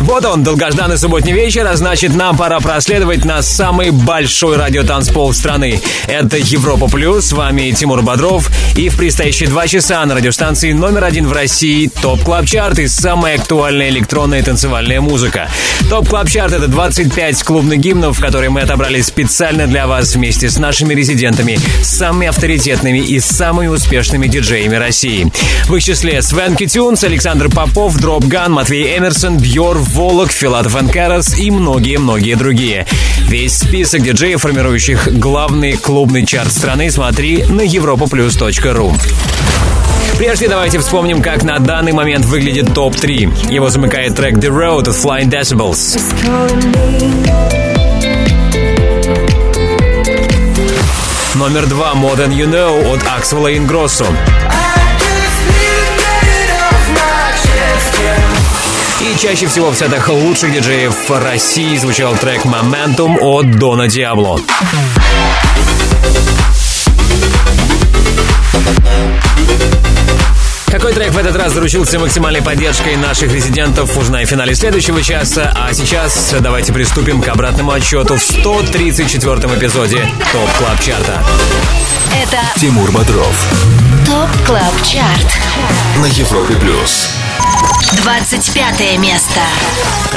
Вот он, долгожданный субботний вечер, а значит, нам пора проследовать на самый большой радиотанцпол страны. Это Европа Плюс, с вами Тимур Бодров, и в предстоящие два часа на радиостанции номер один в России Top Club Chart и самая актуальная электронная танцевальная музыка. Top Club Chart — это 25 клубных гимнов, которые мы отобрали специально для вас вместе с нашими резидентами, самыми авторитетными и самыми успешными диджеями России. В их числе Swanky Tunes, Александр Попов, Dropgun, Матвей Эмерсон, Бьор, Волок, Филатов Карас и многие-многие другие. Весь список диджеев, формирующих главный клубный чарт страны, смотри на europaplus.ru. Прежде давайте вспомним, как на данный момент выглядит топ-3. Его замыкает трек The Road от Flying Decibels. Номер два More Than You Know от Axwell Ingrosso. И чаще всего в сетах лучших диджеев России звучал трек «Momentum» от Дона Диабло. Какой трек в этот раз заручился максимальной поддержкой наших резидентов, узнай в финале следующего часа. А сейчас давайте приступим к обратному отсчету в 134-м эпизоде Top Club Chart'а. Это Тимур Бодров TOP CLUB CHART. на Европе Плюс. 25 место.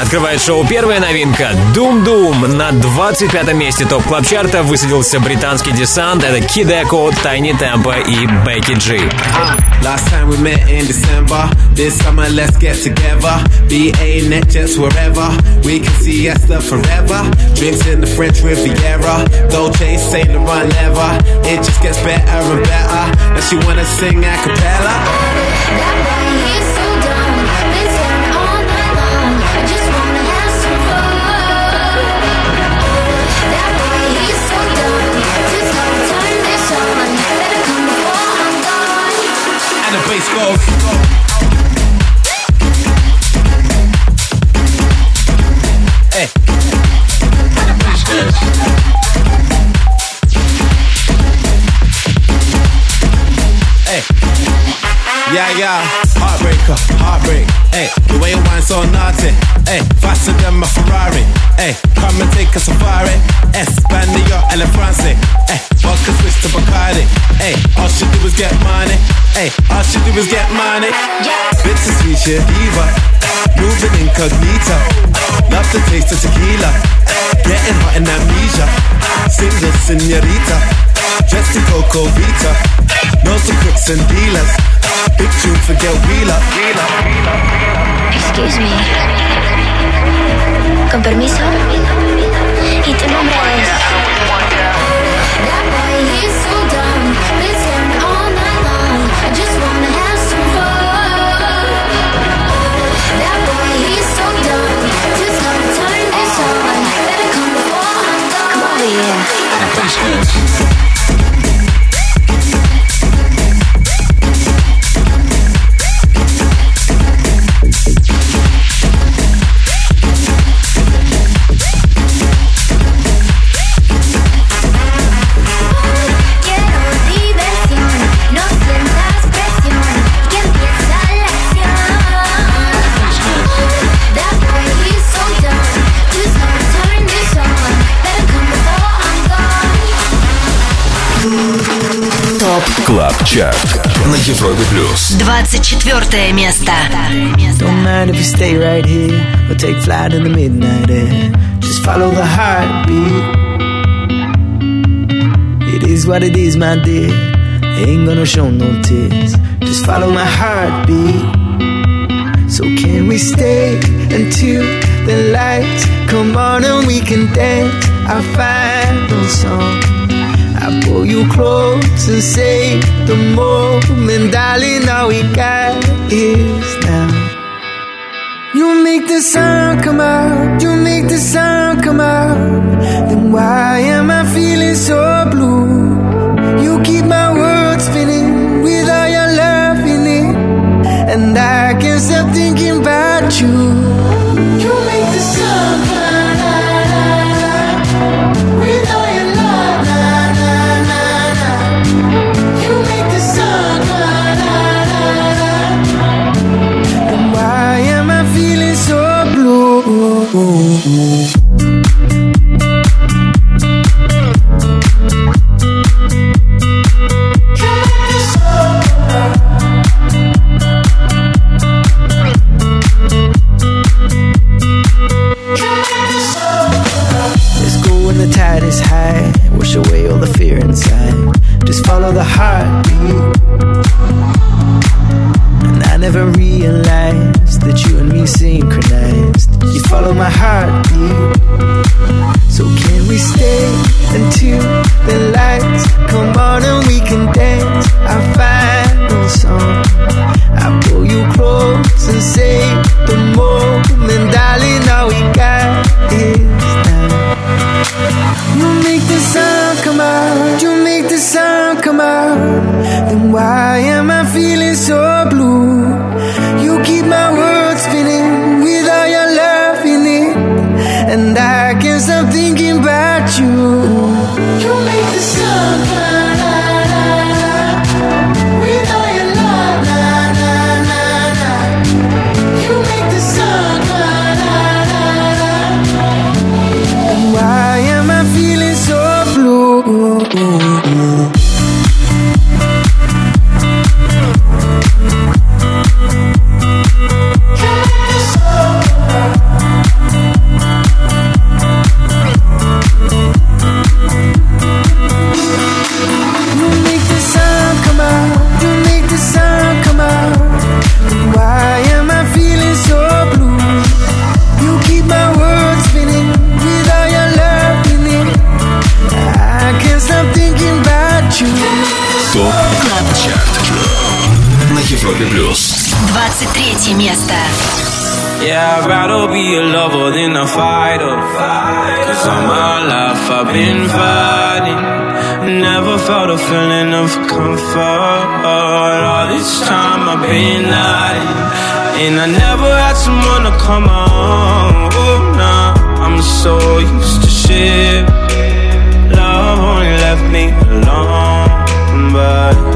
Открывает шоу первая новинка Dum Dum. На 25 месте Top Club Chart'а высадился британский десант. Это Kideko, Tinie Tempah и Becky G. Last time we met in December. This summer, let's get together. BA, NetJets, wherever. We can see Esther forever. Drinks in the French Riviera. Dolce, Saint Laurent leather. It just gets better and better. Now she wanna sing a cappella. Yeah, yeah. Heartbreaker, heartbreak. Hey, the way you wine so naughty. Hey, faster than my Ferrari. Hey, come and take a safari. Espanol and the France. Hey, vodka switch to Bacardi. Hey, all she do is get money. Hey, all she do is get money. Bittersweet shit diva. Moving incognito. Love the taste of tequila. Getting hot in amnesia. Single senorita. Dressed in Coco Vita. Know some crooks and dealers. Big tune for get wheeler. Excuse me. Con permiso. ¿Y tu nombre es? Come over yeah. Клаб Чарт на Европе Плюс. 24 место. Don't mind if you stay right here or take flight in the midnight air. Just follow the heartbeat. It is what it is, my dear. Ain't gonna show no tears. Just follow my heartbeat. So can we stay until the lights come on and we can dance our final song? I pull you close and say the moment, darling, all we got is now. You make the sound come out, you make the sound come out. Then why come out. Then why 23 место. Yeah, I'd rather be a lover than a fighter. Cause all my life I've been fighting. Never felt a feeling of comfort. All this time I've been hiding. And I never had someone to come on. Oh, nah, I'm so used to shit. Love only left me alone. But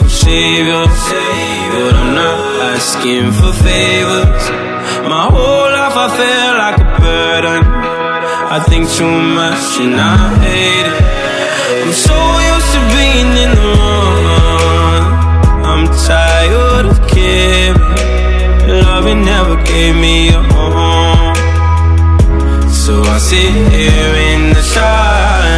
A savior, but I'm not asking for favors. My whole life I feel like a burden. I think too much and I hate it. I'm so used to being in the wrong. I'm tired of caring. Loving never gave me a home. So I sit here in the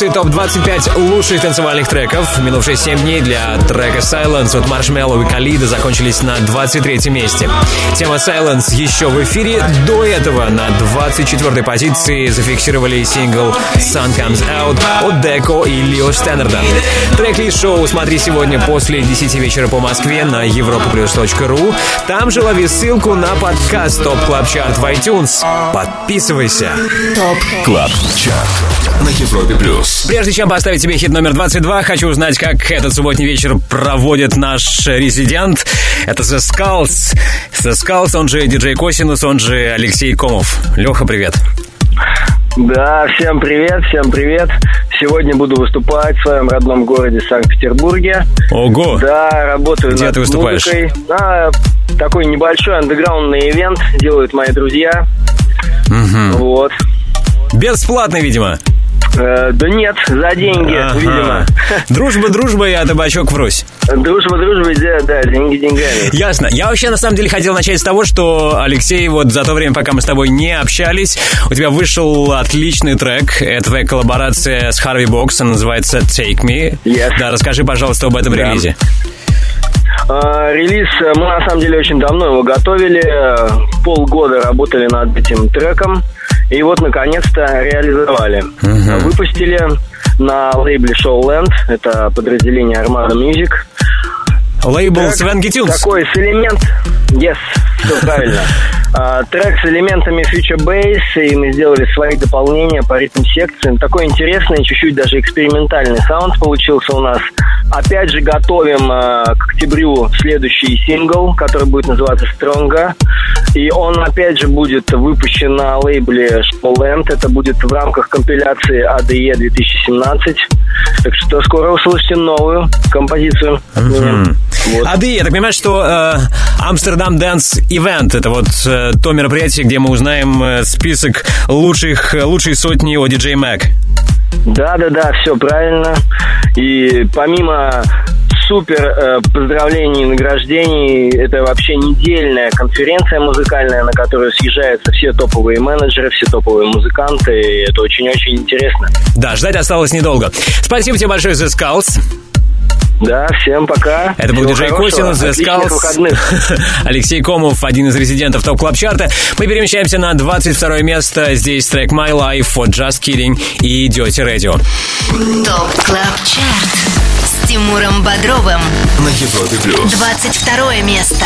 Евро Плюс и ТОП-25 лучших танцевальных треков. Минувшие 7 дней для трека Silence от Marshmello и Калида закончились на 23 месте. Тема Silence еще в эфире. До этого на 24 позиции зафиксировали сингл Sun Comes Out от Деко и Лио Стэннерда. Трек-лист шоу смотри сегодня после 10 вечера по Москве на europaplus.ru. Там же лови ссылку на подкаст Top Club Chart в iTunes. Подписывайся. Top Club Chart на Европе Плюс. Прежде чем поставить тебе хит номер 22, хочу узнать, как этот субботний вечер проводит наш резидент. Это The Skulls. The Skulls, он же диджей Косинус, он же Алексей Комов. Леха, привет. Да, всем привет, всем привет. Сегодня буду выступать в своем родном городе Санкт-Петербурге. Ого! Да, работаю Где над ты выступаешь? музыкой. Да, такой небольшой андеграундный ивент делают мои друзья. Вот. Бесплатно, видимо. Э, да нет, за деньги, Ага. видимо. Дружба, дружба, я табачок врозь. Дружба, дружба, да, да, деньги деньгами. Ясно. Я вообще на самом деле хотел начать с того, что Алексей, вот за то время, пока мы с тобой не общались, у тебя вышел отличный трек. Это твоя коллаборация с Харви Бокс, она называется Take Me. Yes. Да, расскажи, пожалуйста, об этом Да. релизе. А, Релиз, э, мы на самом деле очень давно его готовили, э, полгода работали над этим треком, и вот наконец-то реализовали. Выпустили на лейбле Showland, это подразделение Armada Music. Лейбл Трек Свенки Тюнс. Такой с элемент... Yes, все правильно. А, Трек с элементами Future Bass, и мы сделали свои дополнения по ритм-секции. Такой интересный, чуть-чуть даже экспериментальный саунд получился у нас. Опять же, готовим а, к октябрю следующий сингл, который будет называться Stronger. И он, опять же, будет выпущен на лейбле Showland. Это будет в рамках компиляции ADE 2017. Так что скоро услышите новую композицию. от меня. Вот. Ты, я так понимаю, что э, Amsterdam Dance Event это вот э, то мероприятие, где мы узнаем э, список лучших, э, лучшей сотни о DJ Mag. Да, да, да, все правильно. И помимо супер э, поздравлений и награждений, это вообще недельная конференция музыкальная, на которую съезжаются все топовые менеджеры, все топовые музыканты, и это очень-очень интересно. Да, ждать осталось недолго. Спасибо тебе большое, The Skulls. Да, всем пока. Это был Всего диджей Косинус, The Skulls. Алексей Комов, один из резидентов ТОП Club Чарта. Мы перемещаемся на 22 место. Здесь трек My Life от Just Kiddin и Dirty Radio. ТОП Клаб Чарт с Тимуром Бодровым. На Европе Плюс. 22 место.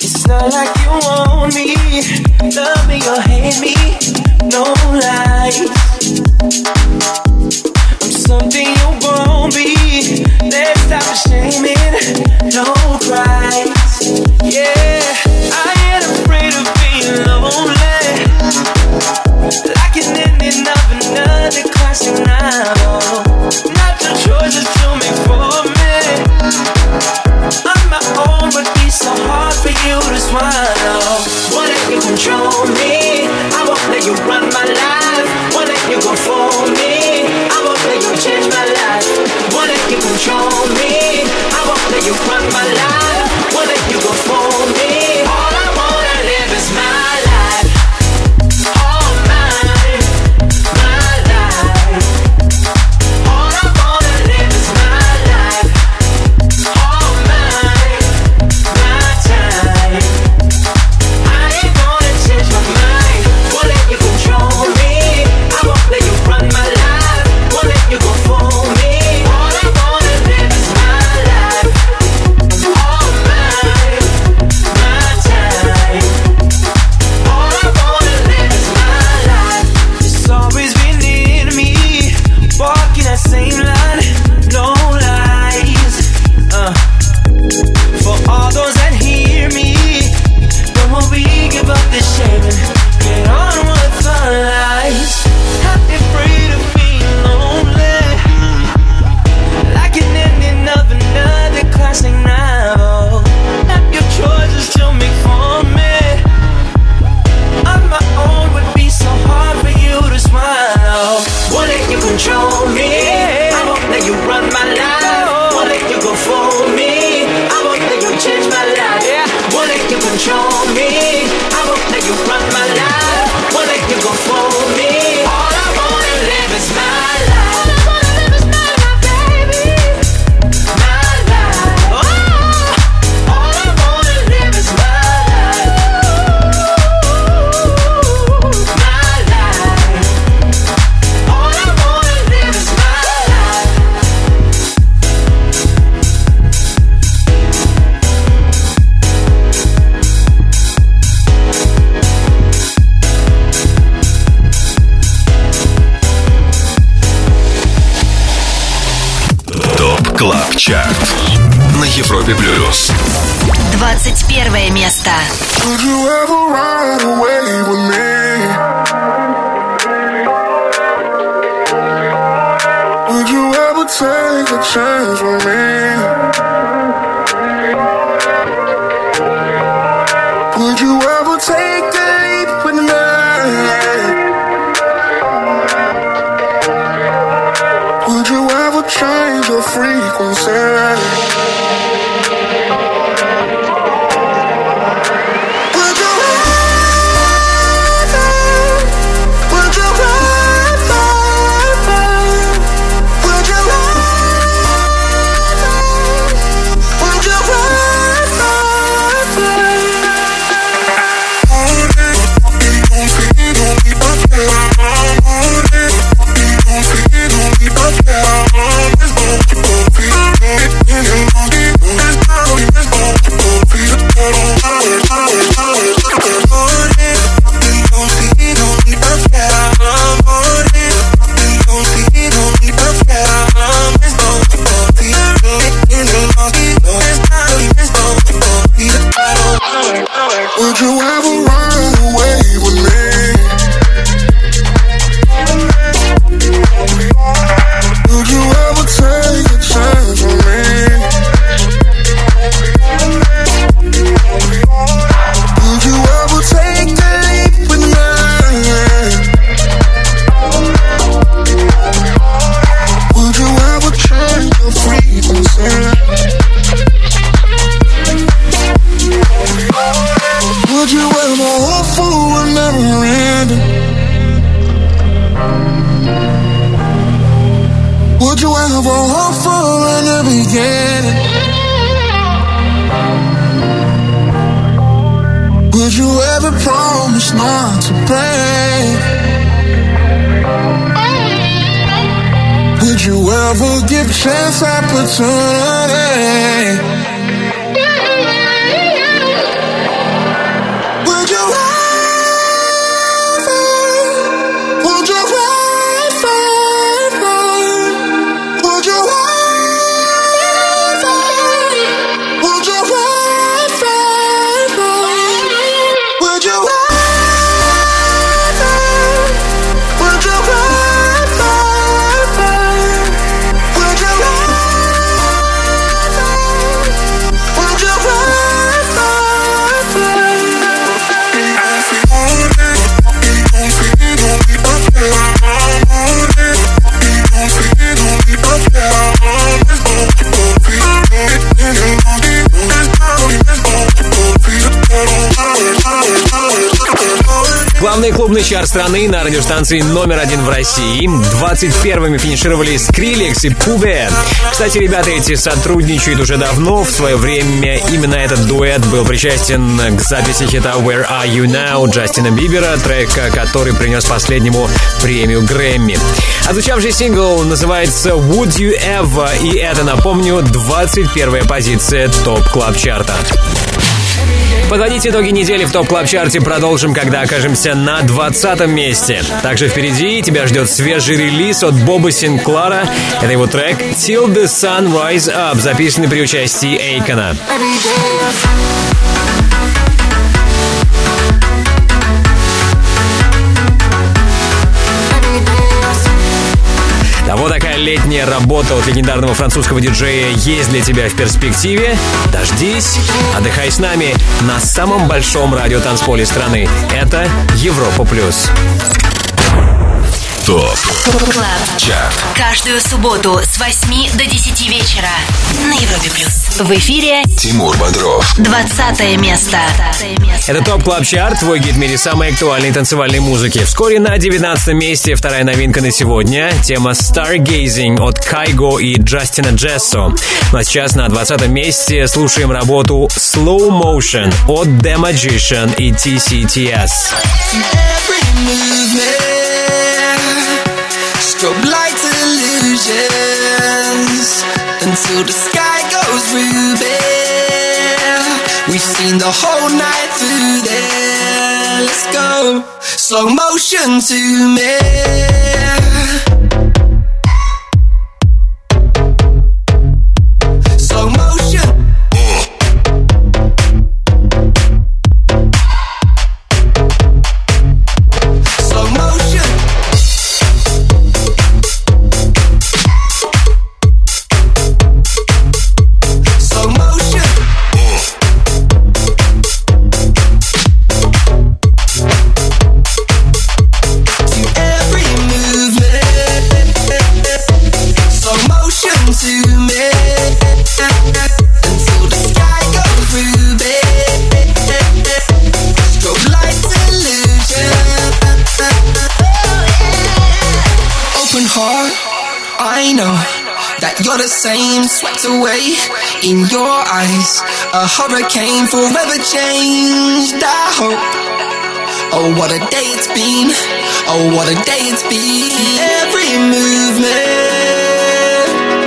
It's not like you want me, love me or hate me, no lies. Something you won't be. Let's stop shaming, no price. Yeah, I ain't afraid of being lonely. Like an ending of another classic novel. Not the choices to make for me on my own, but it's so hard for you to swallow. Wanna you control me? I won't let you run my life. ЧАРТ на Европе Плюс. 21 место. Would you ever ride away with me? Would you ever take a chance you have. love will give chance opportunity. Главный клубный чар страны на радиостанции номер один в России. 21-ми финишировали Скриллекс и Пубе. Кстати, ребята эти сотрудничают уже давно. В свое время именно этот дуэт был причастен к записи хита Where Are You Now Джастина Бибера, трека, который принес последнему премию Грэмми. Отзвучавший сингл называется Would You Ever, и это, напомню, 21 позиция топ клаб чарта Подводить итоги недели в топ клаб чарте продолжим, когда окажемся на 20 месте. Также впереди тебя ждет свежий релиз от Боба Синклара. Это его трек Till the Sun Rise Up, записанный при участии Эйкона. А вот такая летняя работа от легендарного французского диджея есть для тебя в перспективе. Дождись, отдыхай с нами на самом большом радиотанцполе страны. Это Европа Плюс. ТОП Club. ЧАРТ Каждую субботу с 8 до 10 вечера на Европе Плюс. В эфире Тимур Бодров 20 место. Это ТОП Club Чарт, твой гид в мире самой актуальной танцевальной музыки. Вскоре на 19 месте вторая новинка на сегодня. Тема Stargazing от Kygo и Джастина Джессо. Ну а сейчас на 20 месте слушаем работу Slow Motion от The Magician и TCTS. Every movement, strobe lights illusions until the sky goes ruby. We've seen the whole night through there. Let's go slow motion to me. A hurricane forever changed. I hope. Oh, what a day it's been. Oh, what a day it's been. Every movement,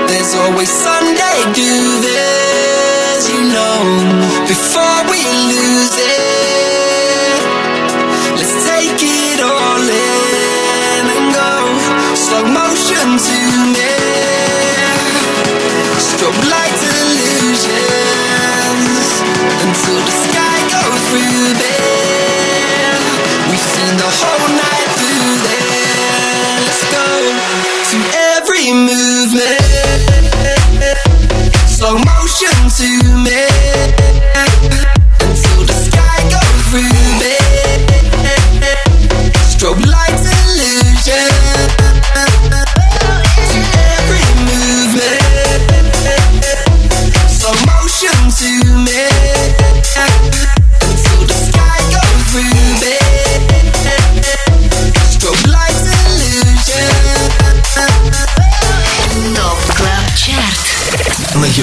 there's always Sunday. Do this, you know, before we lose it. Let's take it all in and go slow motion to me. Strobe light until the sky goes. We've the whole night through. Let's go to every movement. Slow motion to me until the sky goes through there.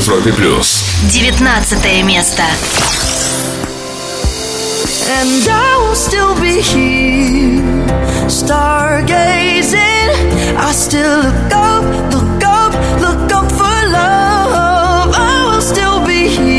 Европе плюс. 19 место. and I will still be here, stargazing. I still look up, look up, look up for love. I will still be here,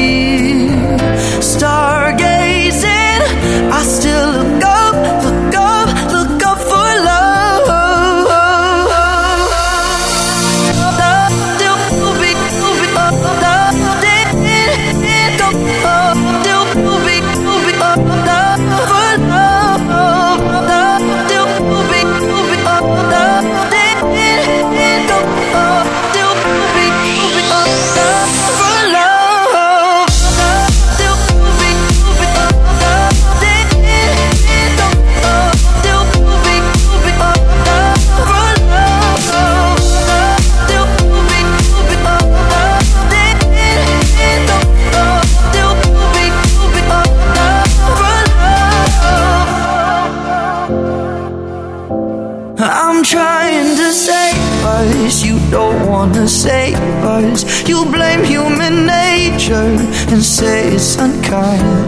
say it's unkind.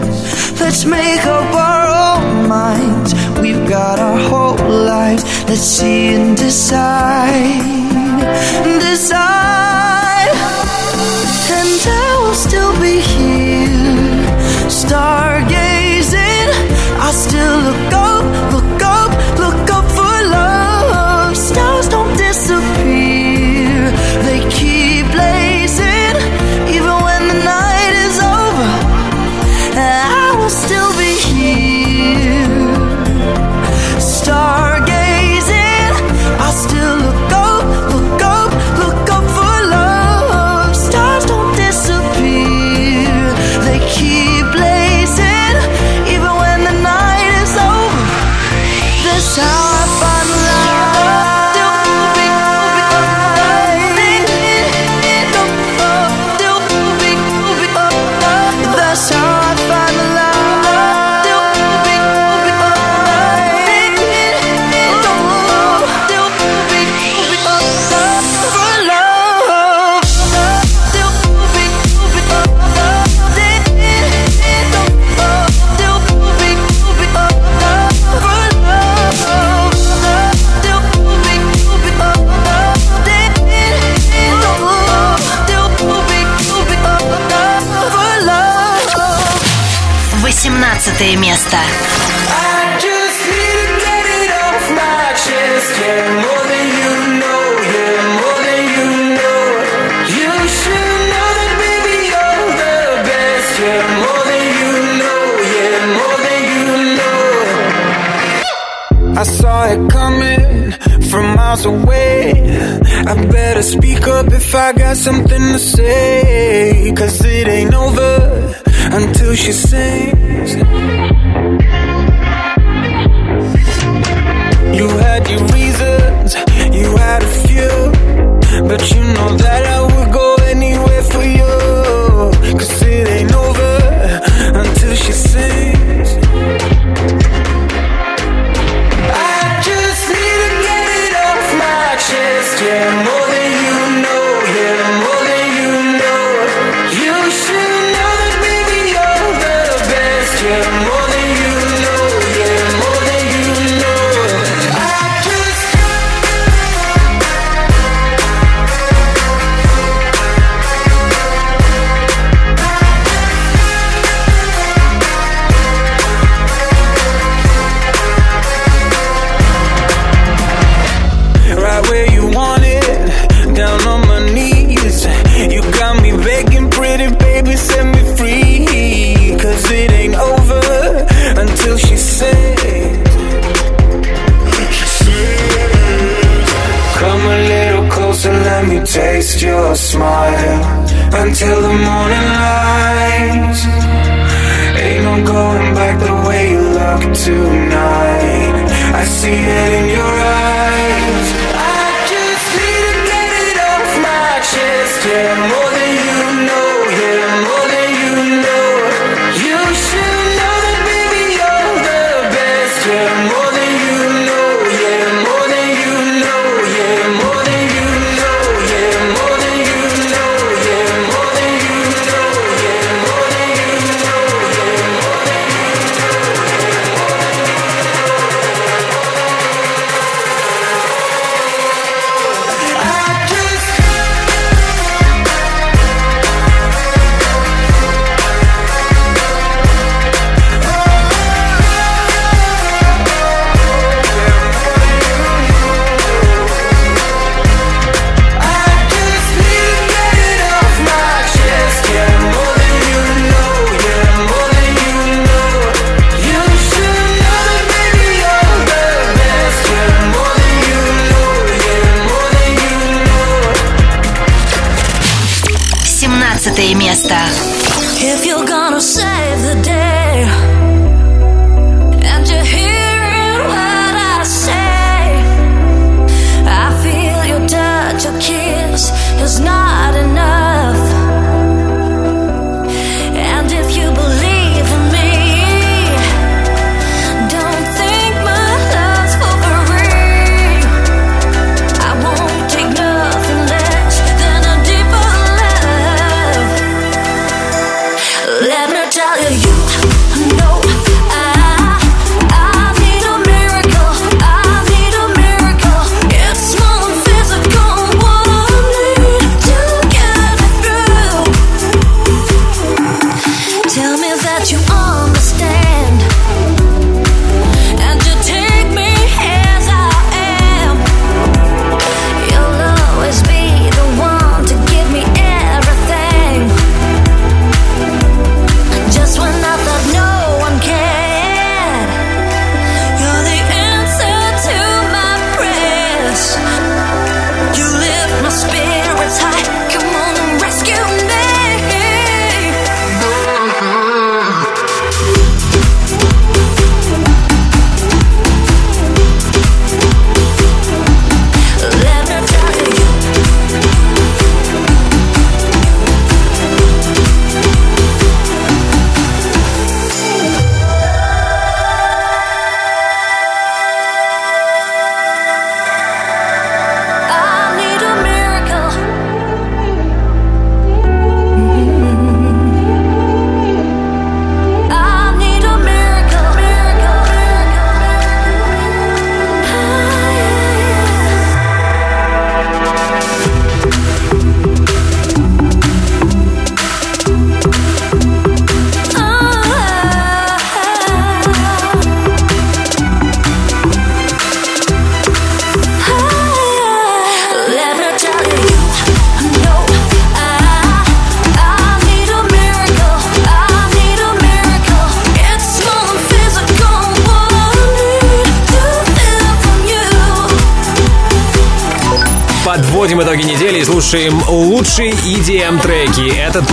Let's make up our own minds. We've got our whole lives. Let's see and decide. Decide. And I will still be here, stargazing. I still look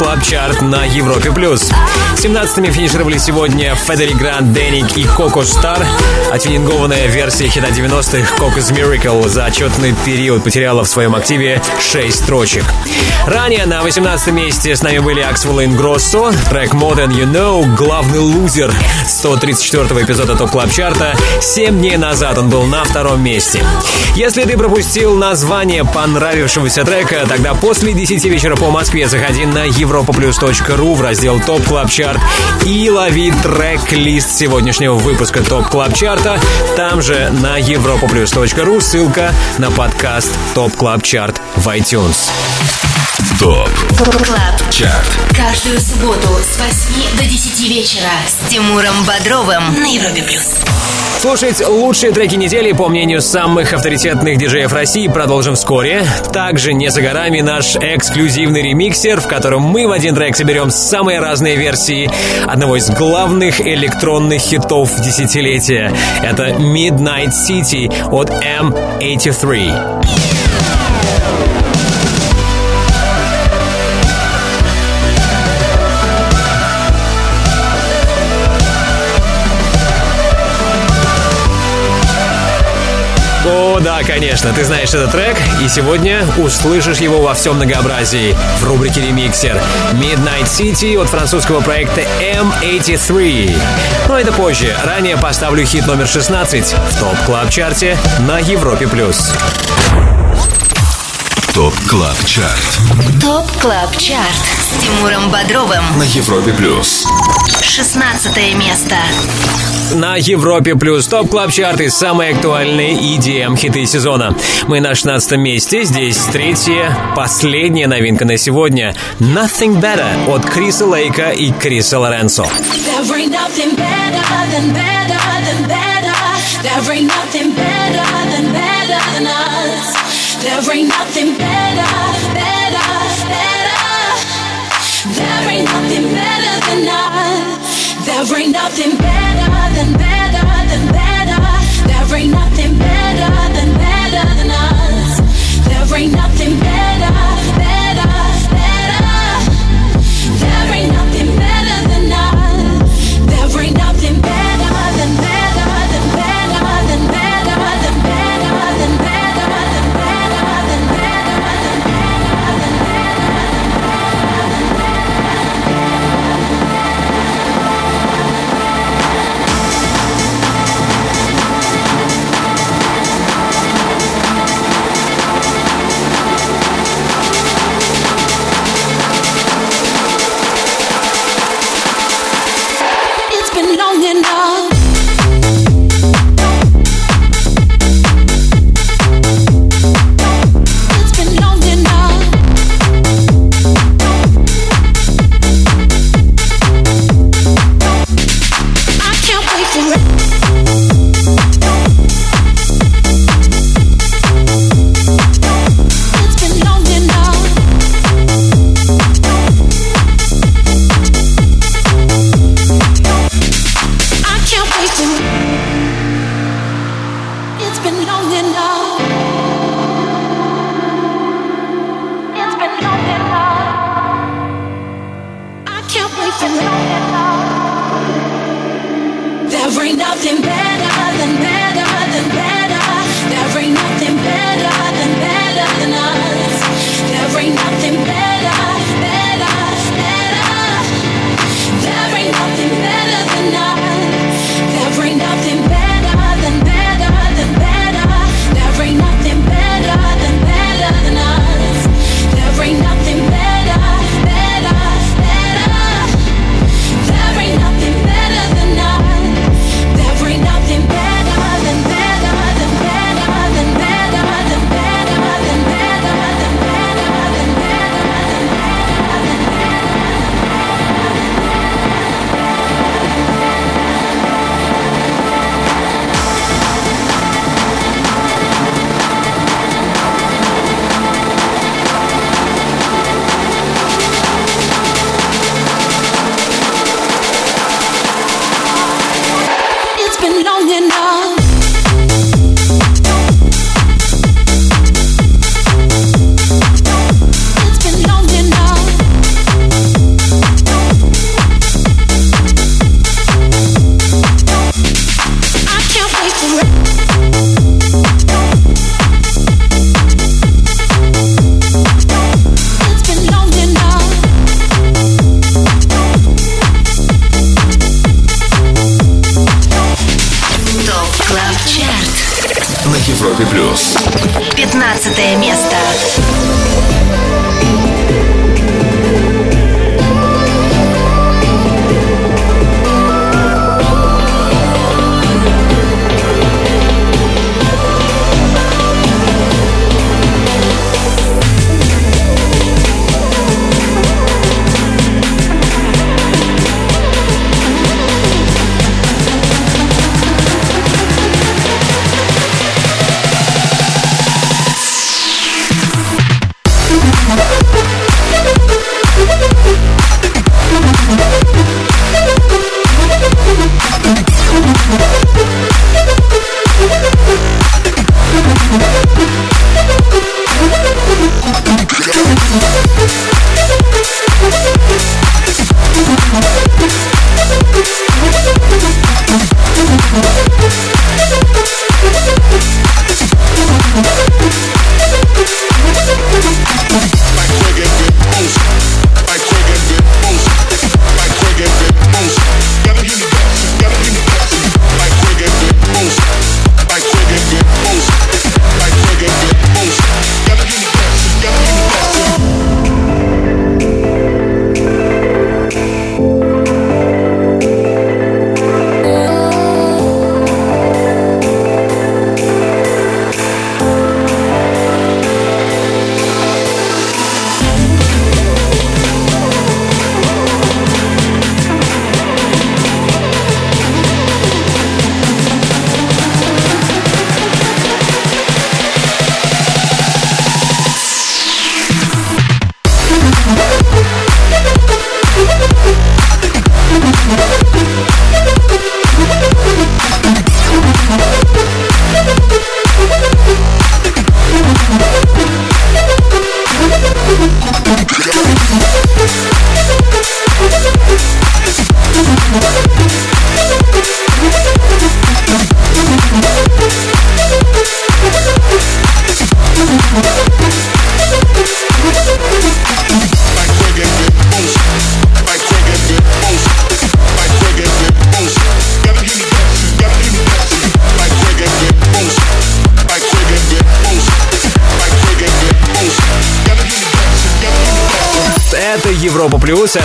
Club Чарт на Европе+. плюс. 17-ми финишировали сегодня Fedde Le Grand, Dannic и Coco Star. Отюнингованная версия хита 90-х Coco's Miracle за отчетный период потеряла в своем активе 6 строчек. Ранее на 18 месте с нами были Axwell Ingrosso, трек More Than You Know, главный лузер 134-го эпизода ТОП Club Чарта. 7 дней назад он был на втором месте. Если ты пропустил название понравившегося трека, тогда после 10 вечера по Москве заходи на Европе europaplus.ru в раздел ТОП Club Чарт и лови трек-лист сегодняшнего выпуска ТОП Club Чарта. Там же на europaplus.ru ссылка на подкаст ТОП Club Чарт в iTunes. ТОП Club ЧАРТ Каждую субботу с 8 до 10 вечера с Тимуром Бодровым на Европе Плюс. Слушать лучшие треки недели, по мнению самых авторитетных диджеев России, продолжим вскоре. Также не за горами наш эксклюзивный ремиксер, в котором мы в один трек соберем самые разные версии одного из главных электронных хитов десятилетия. Это Midnight City от M83. Да, конечно, ты знаешь этот трек, и сегодня услышишь его во всем многообразии в рубрике «Ремиксер». Midnight City от французского проекта M83. Но это позже. Ранее поставлю хит номер 16 в топ Club чарте на Европе+. плюс. ТОП Club ЧАРТ ТОП Club ЧАРТ с Тимуром Бодровым. на Европе плюс. 16 место. На Европе Плюс ТОП Club Чарты самые актуальные EDM хиты сезона. Мы на 16 месте, здесь третья, последняя новинка на сегодня Nothing Better от Криса Лейка и Криса Лоренцо. There ain't nothing better than better than better. There ain't nothing better than better than us. There ain't nothing better, better, better. There ain't nothing better than us. There ain't nothing better than better than better. There ain't nothing better than better than us. There ain't nothing better,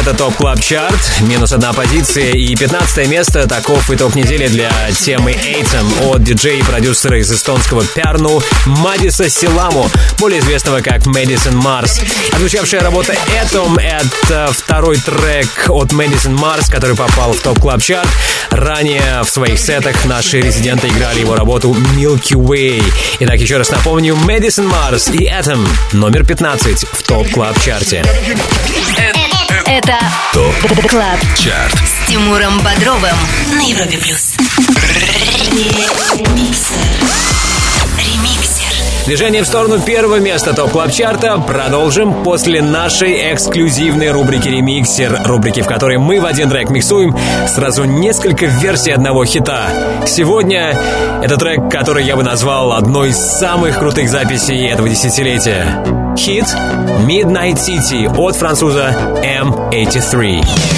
это ТОП Club Чарт, минус одна позиция и 15 место, таков итог недели для темы Эйтем от диджея и продюсера из эстонского Перну Мадиса Силаму, более известного как Мэдисон Марс. Отзвучавшая работа Atom — это второй трек от Мэдисон Марс, который попал в ТОП Club Чарт. Ранее в своих сетах наши резиденты играли его работу Milky Way. Итак, еще раз напомню, Мэдисон Марс и Atom номер 15 в ТОП Club Чарте. Club Чарт с Тимуром Бодровым на Европе Плюс. Движение в сторону первого места ТОП Club Чарта продолжим после нашей эксклюзивной рубрики «Ремиксер», рубрики, в которой мы в один трек миксуем сразу несколько версий одного хита. Сегодня это трек, который я бы назвал одной из самых крутых записей этого десятилетия. Хит «Midnight City» от француза М. 83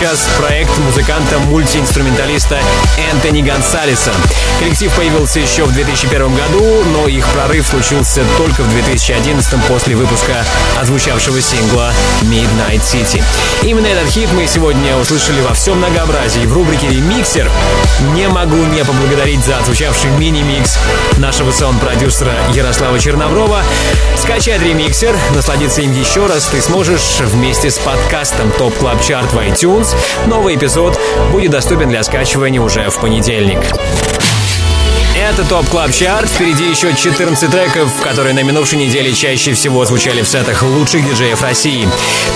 сейчас музыканта-мультиинструменталиста Энтони Гонсалеса. Коллектив появился еще в 2001 году, но их прорыв случился только в 2011 после выпуска отзвучавшего сингла Midnight City. Именно этот хит мы сегодня услышали во всем многообразии в рубрике «Ремиксер». Не могу не поблагодарить за отзвучавший мини-микс нашего саунд-продюсера Ярослава Черноброва. Скачать ремиксер, насладиться им еще раз ты сможешь вместе с подкастом Топ Club Чарт в iTunes. Новый эпизод будет доступен для скачивания уже в понедельник. Это ТОП Club Чарт. Впереди еще 14 треков, которые на минувшей неделе чаще всего звучали в сетах лучших диджеев России.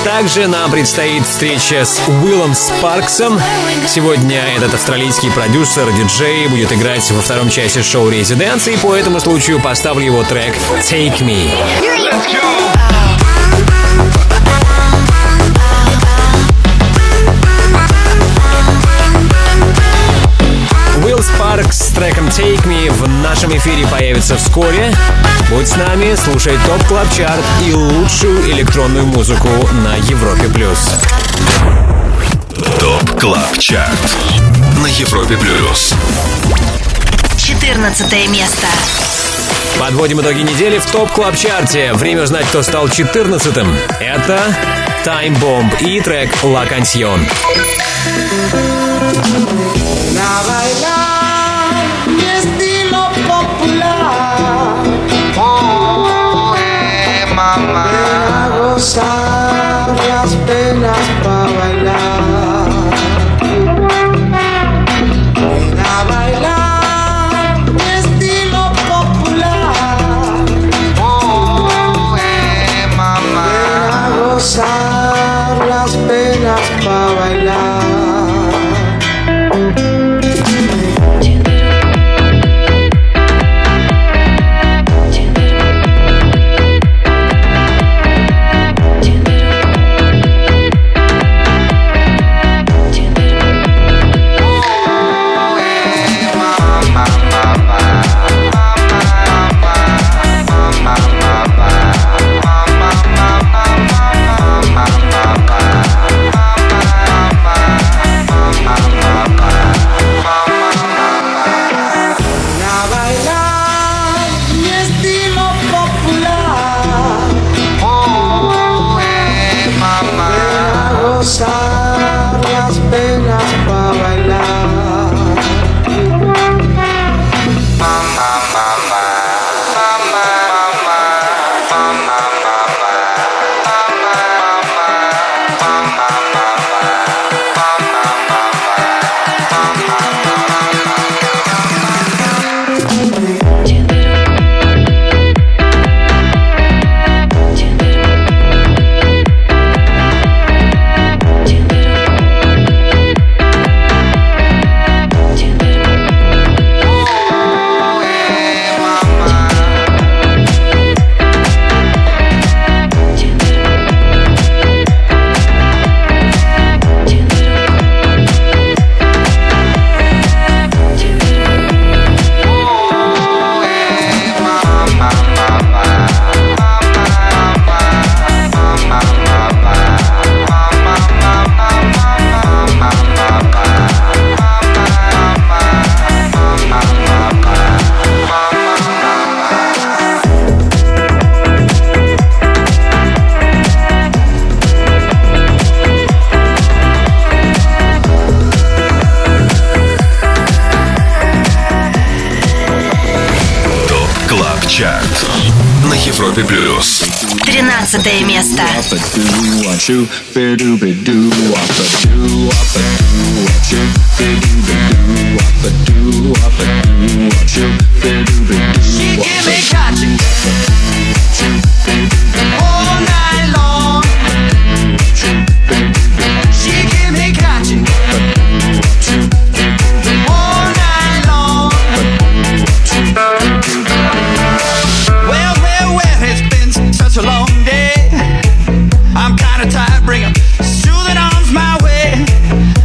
Также нам предстоит встреча с Уиллом Спарксом. Сегодня этот австралийский продюсер, диджей будет играть во втором части шоу «Residance», и по этому случаю поставлю его трек «Take Me». Let's go! Take Me в нашем эфире появится вскоре. Будь с нами, слушай ТОП Club Чарт и лучшую электронную музыку на Европе+. плюс. ТОП Club ЧАРТ на Европе Плюс. 14 место. Подводим итоги недели в ТОП Club Чарте. Время узнать, кто стал 14-м. Это Time Bomb и трек «La Canción». A pasar las penas. ЧАРТ на Европе Плюс. 13 место. She give me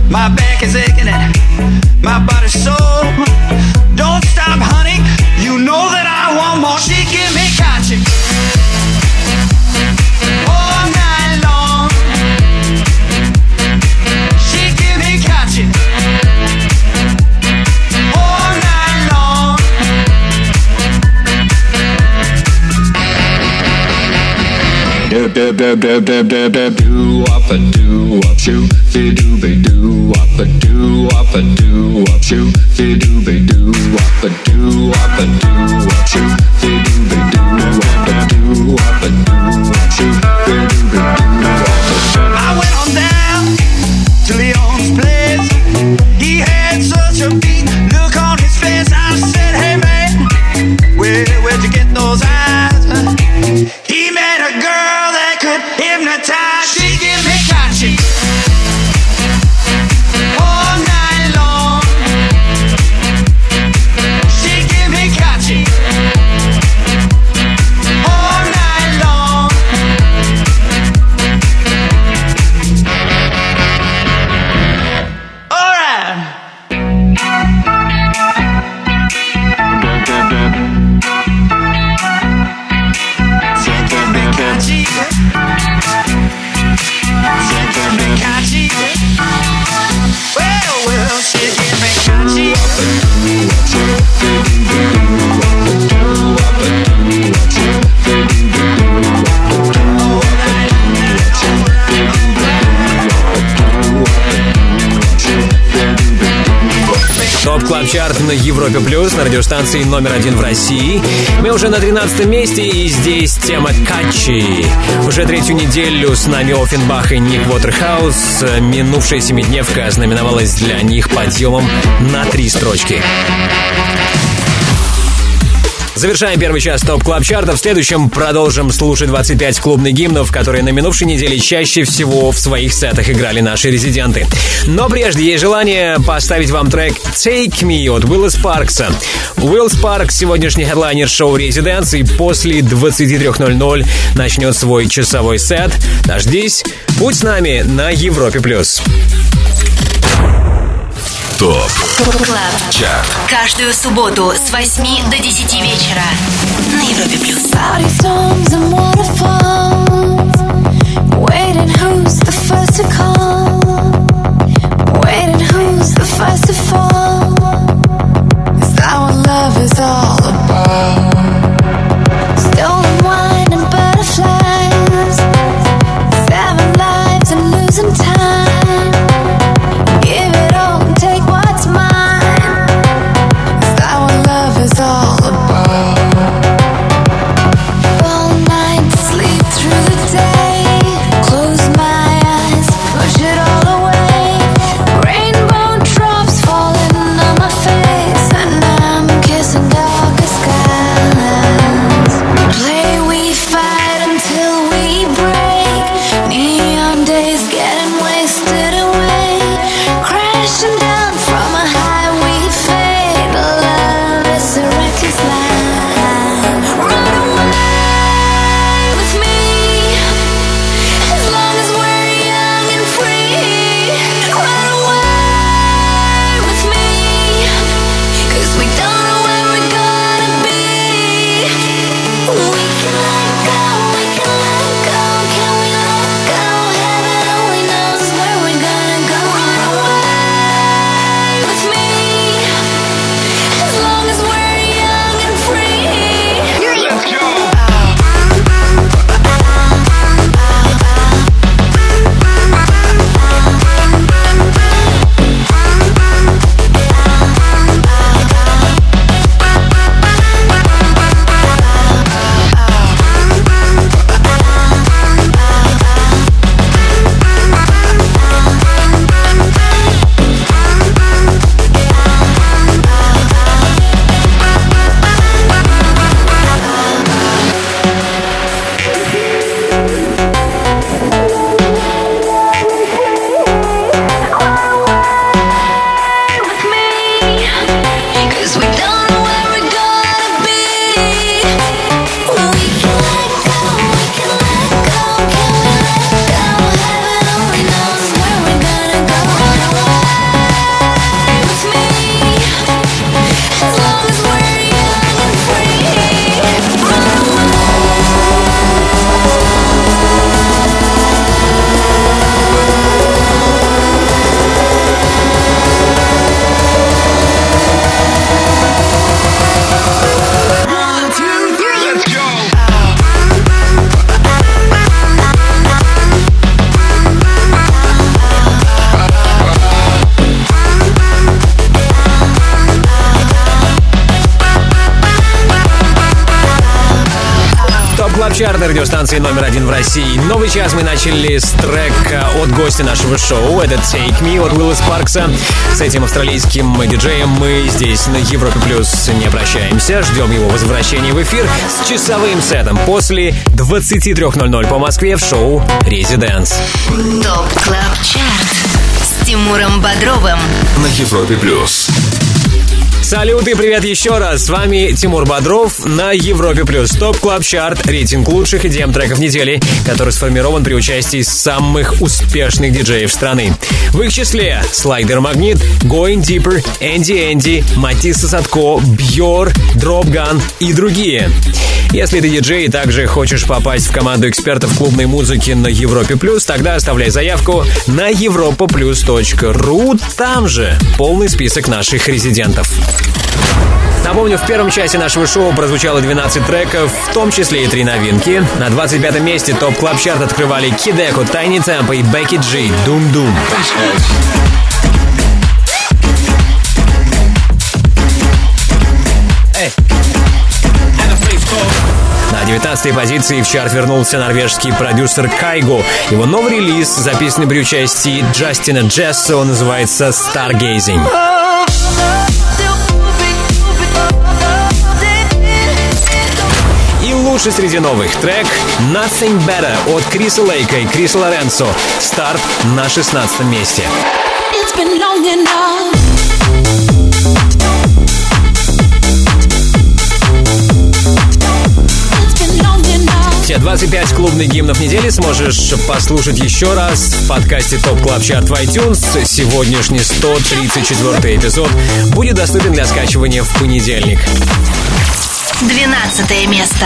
My bad. Dab dab dab dab dab do up a do up shoot be do be do up a do up a do up shoot be do be do up a do up a do up shoot на Европе Плюс на радиостанции номер один в России. Мы уже на 13 месте, и здесь тема Katchi. Уже третью неделю с нами Оффенбах и Ник Уотерхаус. Минувшая семидневка знаменовалась для них подъемом на три строчки. Завершаем первый час Top Club Chart а. В следующем продолжим слушать 25 клубных гимнов, которые на минувшей неделе чаще всего в своих сетах играли наши резиденты. Но прежде есть желание поставить вам трек Take Me от Уилла Спаркса. Уилл Спаркс сегодняшний хедлайнер шоу ResiDANCE и после 23.00 начнет свой часовой сет. Дождись, будь с нами на Европе+. плюс. Top Club. Chart. Каждую субботу с 8 до 10 вечера на Европе плюс. Cloudy storms and waterfalls. Waiting, who's the first to call? Waiting, who's the first to fall? Is that what love is all about? Club Chart на радиостанции номер один в России. Новый час мы начали с трека от гостя нашего шоу. Это Take Me от Уилла Спаркса. С этим австралийским диджеем мы здесь на Европе Плюс не прощаемся. Ждем его возвращения в эфир с часовым сетом после 23.00 по Москве в шоу ResiDANCE. Top Club Chart с Тимуром Бодровым На Европе Плюс. Салют и привет еще раз. С вами Тимур Бодров на Европе Плюс. Top Club Chart, рейтинг лучших EDM треков недели, который сформирован при участии самых успешных диджеев страны. В их числе Слайдер Магнит, Going Deeper, Энди Энди, Матисса Садко, Бьор, Дропган и другие. Если ты диджей и также хочешь попасть в команду экспертов клубной музыки на Европе Плюс, тогда оставляй заявку на europaplus.ru. Там же полный список наших резидентов. Напомню, в первом части нашего шоу прозвучало 12 треков, в том числе и три новинки. На 25 месте топ клаб чарт открывали Кидеко, Тайни Темпо и Бекки Джи, Дум Дум. На 19 позиции в чарт вернулся норвежский продюсер Кайго. Его новый релиз, записанный при участии Джастина Джессо, называется «Stargazing». Лучший среди новых трек Nothing Better от Криса Лейка и Криса Лоренцо. Старт на 16 месте. It's been long enough. Все 25 клубных гимнов недели сможешь послушать еще раз в подкасте Top Club Chart в iTunes. Сегодняшний 134 эпизод будет доступен для скачивания в понедельник. 12 место.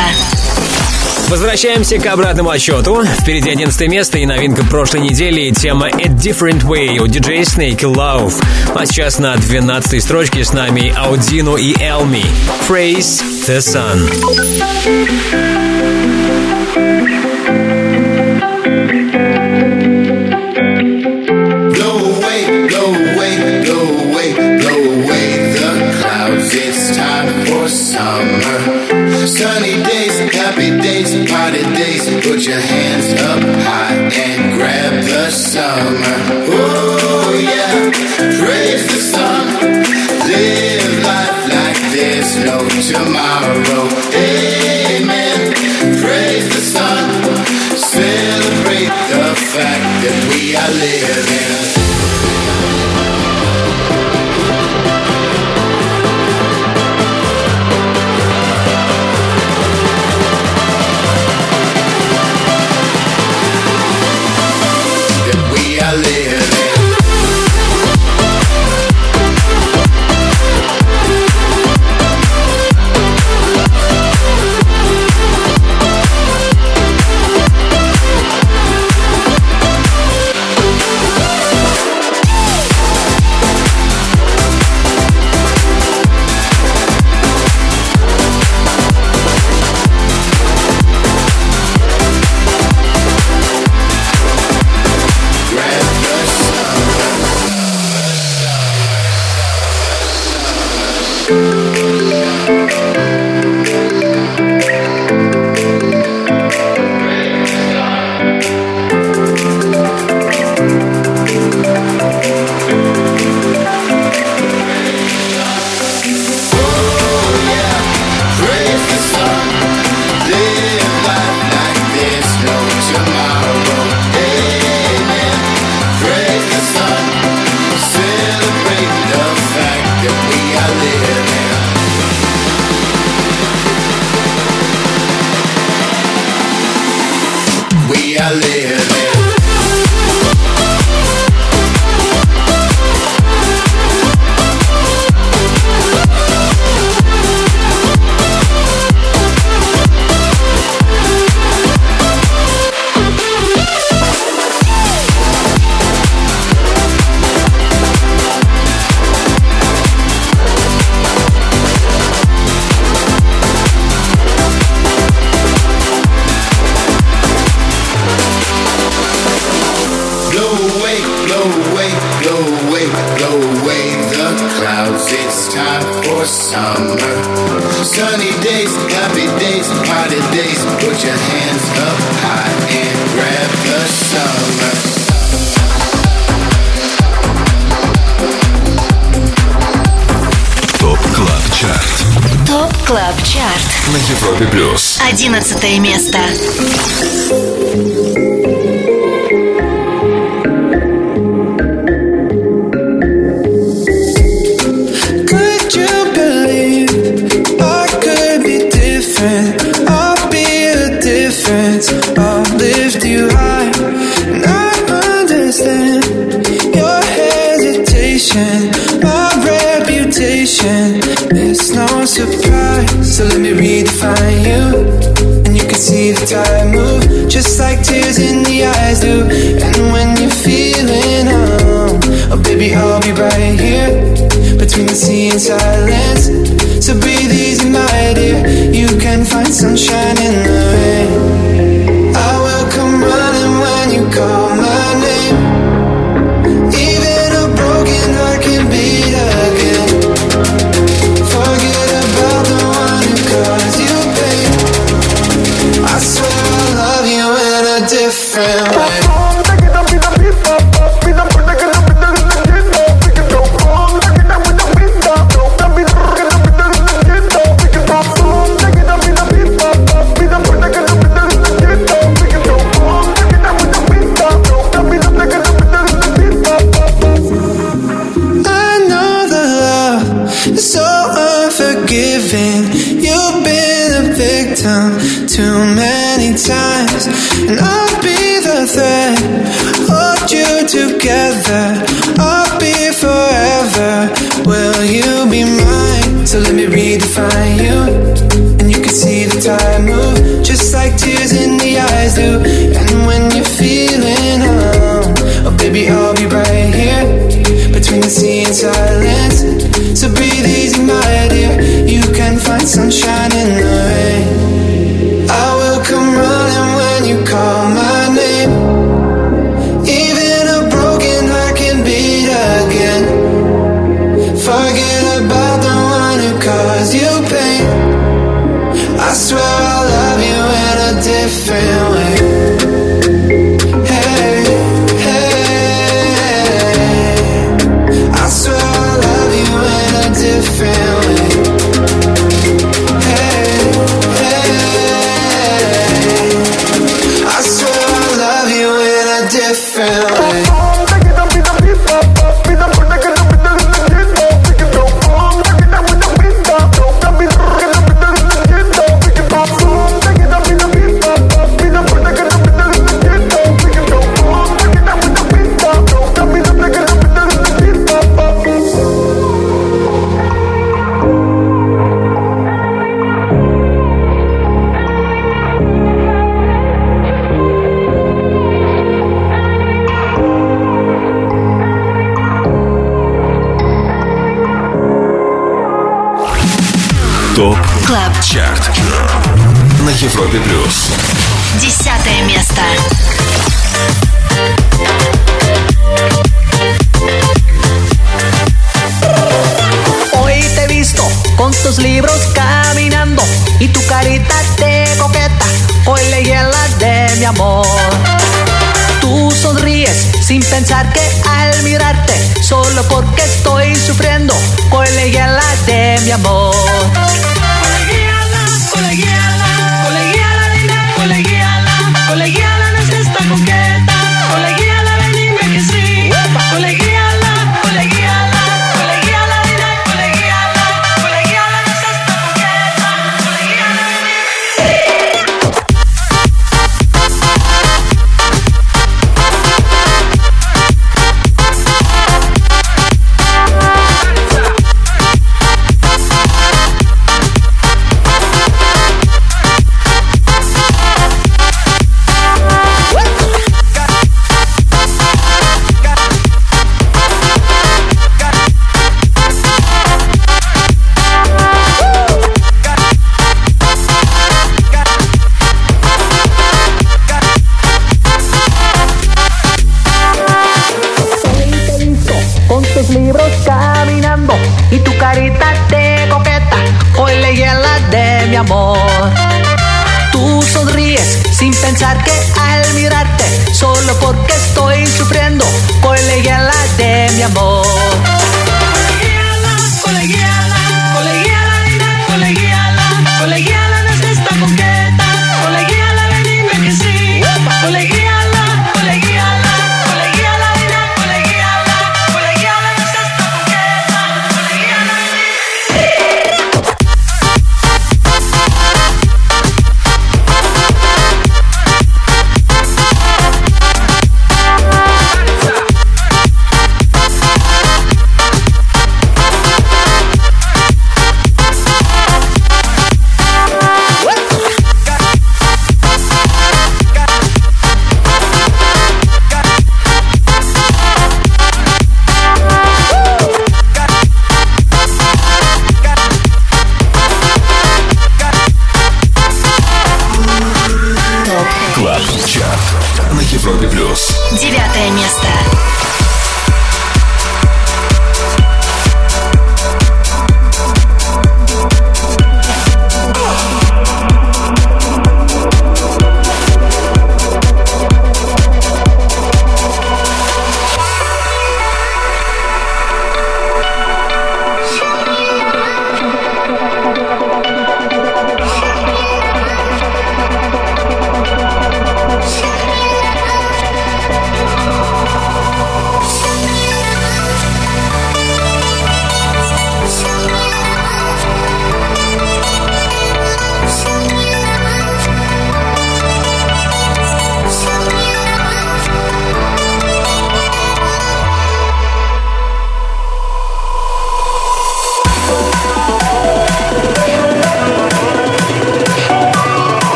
Возвращаемся к обратному отсчету. Впереди 11 место и новинка прошлой недели. Тема A Different Way у DJ Snake Love. А сейчас на 12 строчке с нами Аудино и Элми. Praise the Sun. Sunny days, happy days, party days. Put your hands up high and grab the summer.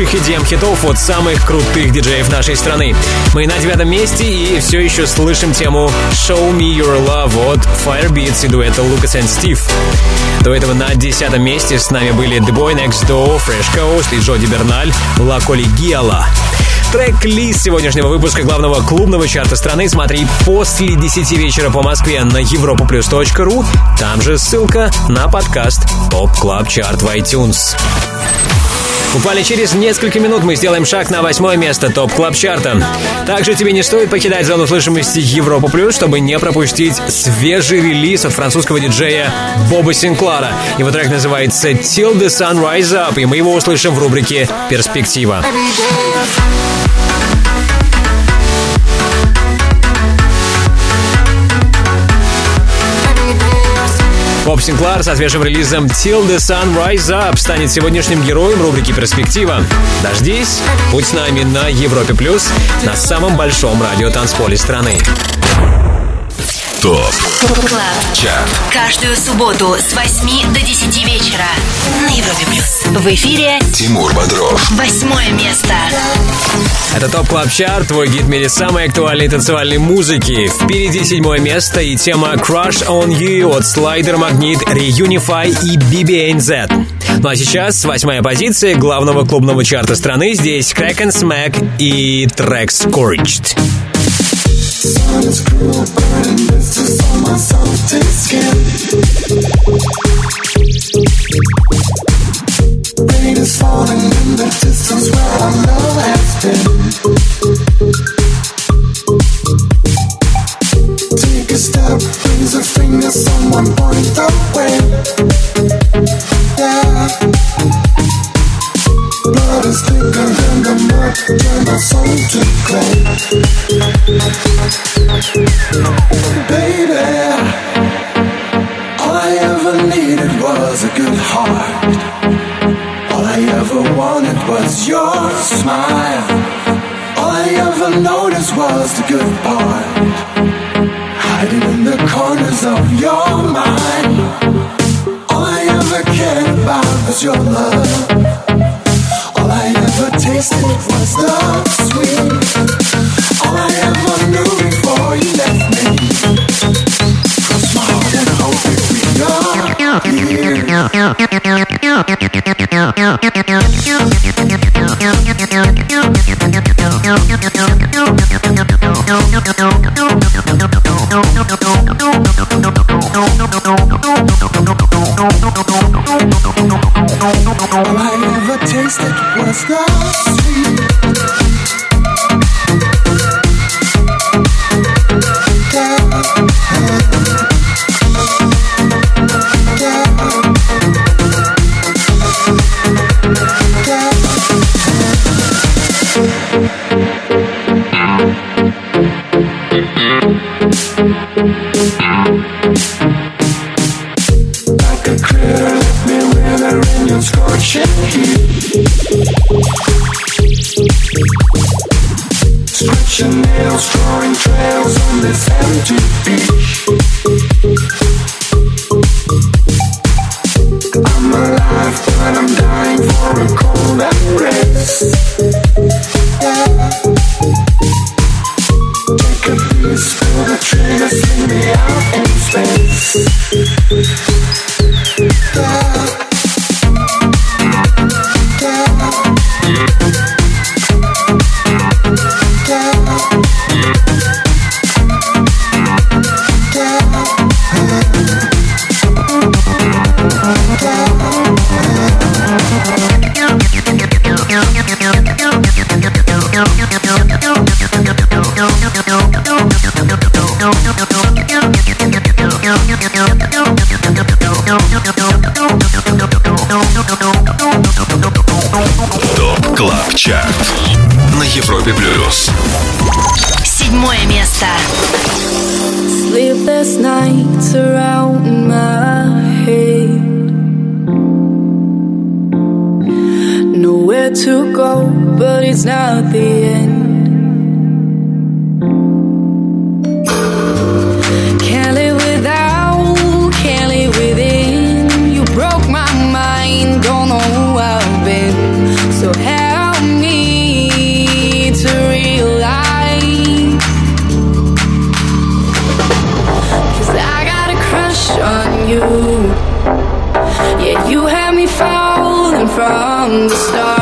Лучших EDM хитов от самых крутых диджеев нашей страны. Мы на девятом месте и все еще слышим тему Show Me Your Love от Firebeats и дуэта Lucas and Steve. До этого на десятом месте с нами были The Boy Next Door, Fresh Coast и Джоди Берналь La Collegiala. Трек-лист сегодняшнего выпуска главного клубного чарта страны смотри после 10 вечера по Москве на europoplus.ru. Там же ссылка на подкаст Top Club Chart в iTunes. Буквально через несколько минут мы сделаем шаг на восьмое место Top Club Chart а. Также тебе не стоит покидать зону слышимости Европа Плюс, чтобы не пропустить свежий релиз от французского диджея Боба Синклара. Его трек называется Till the Sun Rise Up, и мы его услышим в рубрике «Перспектива». Боб Синклар со свежим релизом Till the Sun Rise Up станет сегодняшним героем рубрики «Перспектива». Дождись, будь с нами на Европе Плюс, на самом большом радио танцполе страны. Top. Chart Каждую субботу с 8 до 10 вечера на Европе Плюс. В эфире Тимур Бодров восьмое место. Это Top Club Chart, твой гид в мире самой актуальной танцевальной музыки. Впереди седьмое место и тема Crush on You от Slider Magnit, Reunify и BBNZ. Ну а сейчас восьмая позиция главного клубного чарта страны. Здесь Crack and Smack и трек Scorched. Blood is thicker than the mud, my soul to. Was a good heart. All I ever wanted was your smile. All I ever noticed was the good part. Hiding in the corners of your mind. All I ever cared about was your love. All I ever tasted was the sweet. All I ever knew before you left me. Oh, I ever tasted was the sweet. ЧАРТ На Европе Плюс Седьмое место. Sleepless nights around my head. Nowhere to go, but it's not the end. the stars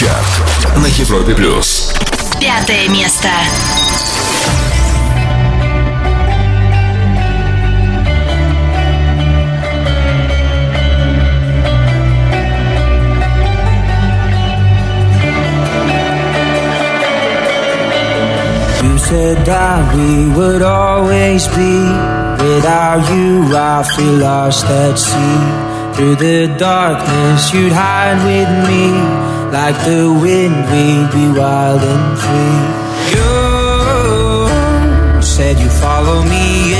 Чарт на Европе плюс. Пятое место. You said that we would always be Without you I feel lost at sea Through the darkness you'd hide with me like the wind, we'd be wild and free. You said you follow me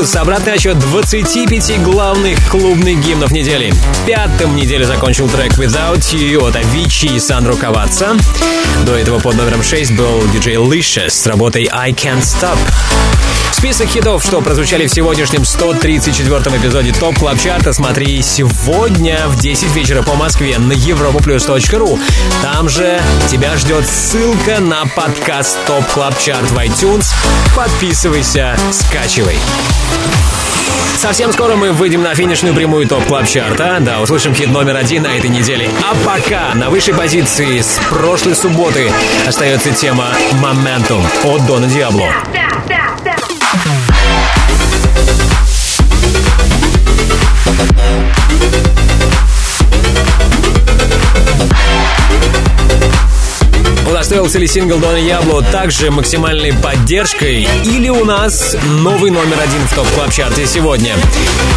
Европе Плюс обратный отсчет 25 главных клубных гимнов недели. Пятым неделю закончил трек Without You от Avicii и Сандро Каваца. До этого под номером 6 был диджей Licious с работой I Can't Stop. Список хитов, что прозвучали в сегодняшнем 134-м эпизоде Top Club Chart а, смотри сегодня в 10 вечера по Москве на europaplus.ru. Там же тебя ждет ссылка на подкаст Top Club Chart в iTunes. Подписывайся, скачивай. Совсем скоро мы выйдем на финишную прямую Top Club Chart а. Да, услышим хит номер один на этой неделе. А пока на высшей позиции с прошлой субботы остается тема «Momentum» от Дона Диабло. Удостоился ли сингл Дона Диабло также максимальной поддержки? Или у нас новый номер один в Top Club Chart е сегодня?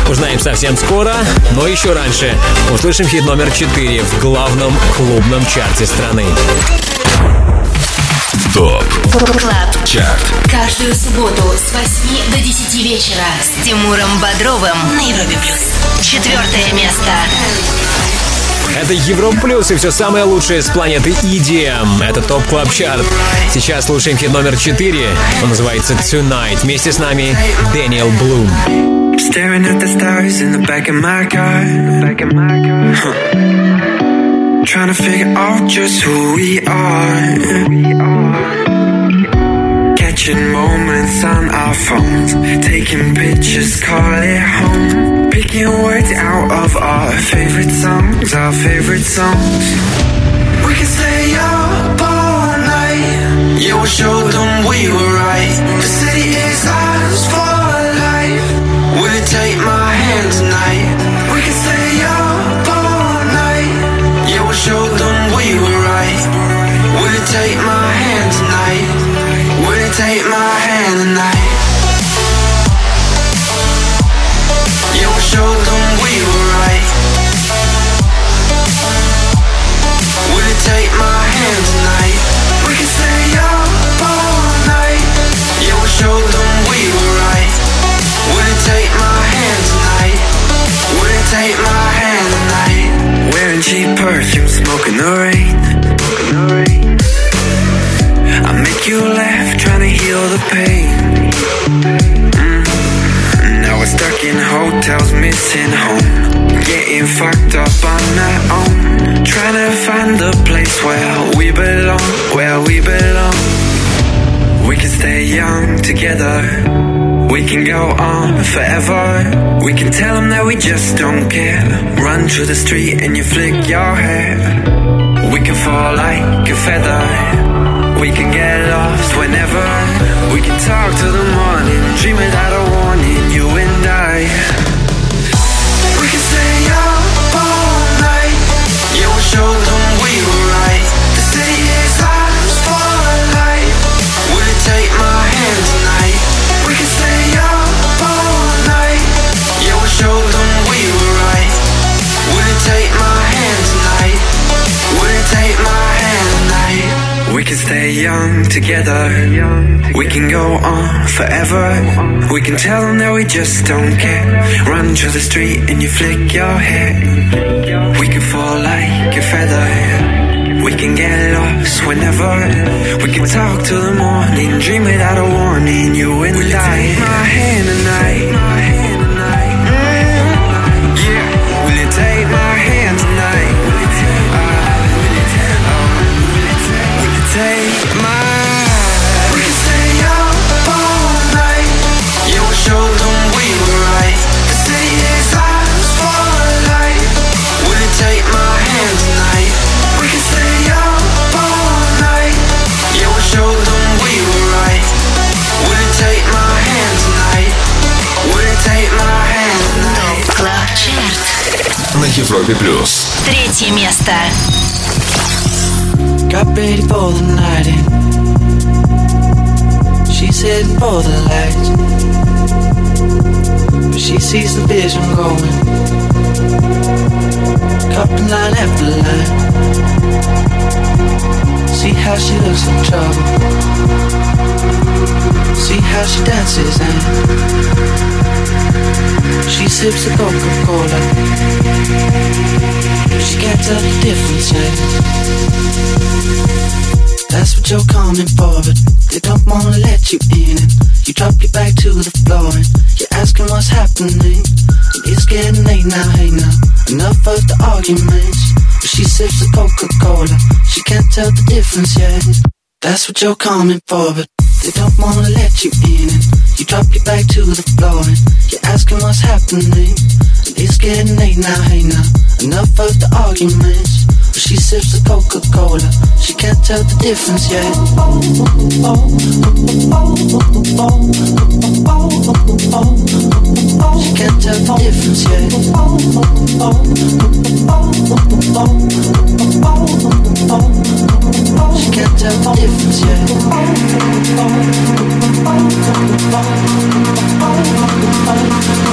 Узнаем совсем скоро, но еще раньше услышим хит номер четыре в главном клубном чарте страны. Top Club Chart Каждую субботу с 8 до 10 вечера с Тимуром Бодровым на Европе Плюс. Четвертое место. Это Европа Плюс и все самое лучшее с планеты EDM. Это ТОП Клаб Чарт. Сейчас слушаем хит номер четыре. Он называется Tonight. Вместе с нами Дэниел Блум. Staring at the stars in the back of my car. Back of my car. Huh. Trying to figure out just who we are. Catching moments on our phones. Taking pictures, call it home. Picking words out of our favorite songs. Our favorite songs. We can stay up all night. Yeah, we'll show them we were right. The city is ours for life. Will you take my hand tonight? We can stay up all night. Yeah, we'll show them we were right. Will you take my hand tonight? Perfume, rain. Smoking the rain. I make you laugh, trying to heal the pain. Mm. Now we're stuck in hotels, missing home. Getting fucked up on our own. Trying to find the place where we belong, where we belong. We can stay young together. We can go on forever. We can tell them that we just don't care. Run through the street and you flick your hair. We can fall like a feather. We can get lost whenever. We can talk till the morning, dream without a warning, you and I. stay young together. We can go on forever. We can tell them that we just don't care. Run through the street and you flick your hair. We can fall like a feather. We can get lost whenever. We can talk till the morning, dream without a warning. You and I. Take my hand tonight. Европе плюс. Третье место. Got ready for the night in. She's heading for the lights. But she sees the vision going. Cupping line after line. See how she looks in trouble. See how she dances and she sips a Coca-Cola. She can't tell the difference. That's what you're coming for, but they don't wanna let you in. And you drop your back to the floor and you're asking what's happening. It's getting late now, hey now. Enough of the arguments. But she sips the Coca-Cola. She can't tell the difference yet. That's what you're coming for, but they don't wanna let you in. And you drop your back to the floor and you're asking what's happening. It's getting late now, hey now. Enough of the arguments. She sips the Coca-Cola. She can't tell the difference yet. She can't tell the difference yet. She can't tell the difference yet. She can't tell the difference yet.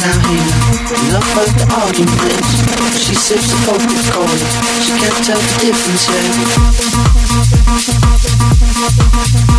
now, now. Enough of the arguments. She sips the Coca-Cola. She can't tell the difference yet.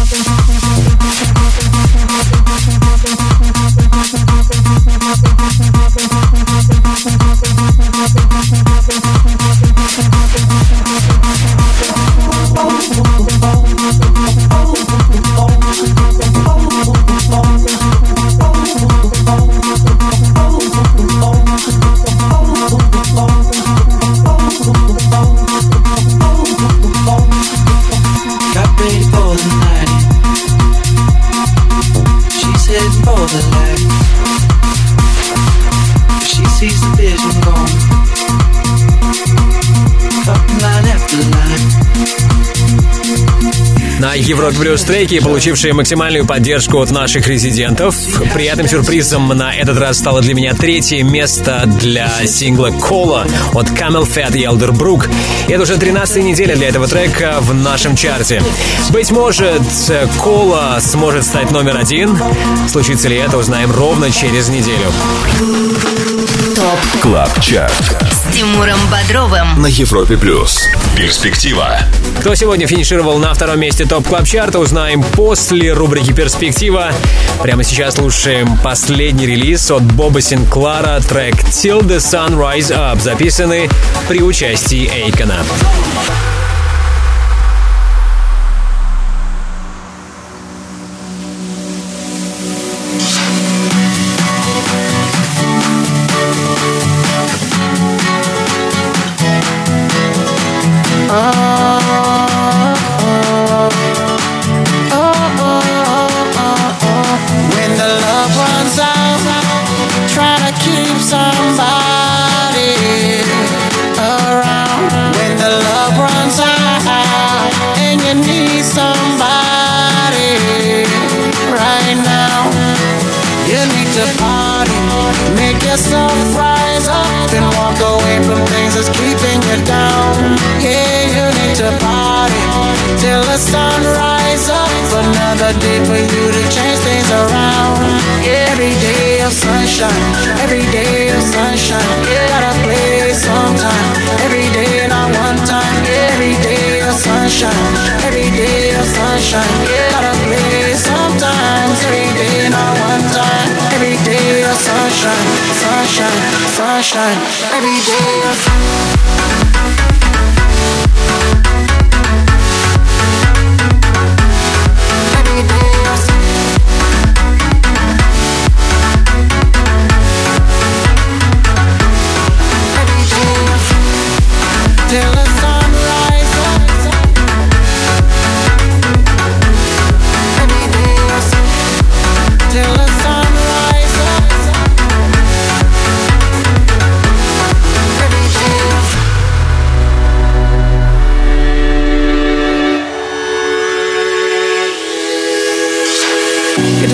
Европе Плюс треки, получившие максимальную поддержку от наших резидентов. Приятным сюрпризом на этот раз стало для меня третье место для сингла «Cola» от CamelPhat и Elderbrook. И это уже 13 неделя для этого трека в нашем чарте. Быть может, «Cola» сможет стать номер один. Случится ли это, узнаем ровно через неделю. Top Club Chart. с Тимуром Бодровым. На Европе плюс. Перспектива. Кто сегодня финишировал на втором месте Top Club Chart а, узнаем после рубрики «Перспектива». Прямо сейчас слушаем последний релиз от Боба Синклара, трек «Till the Sun Rise Up», записанный при участии Эйкона. When sunshine, sunshine. Every day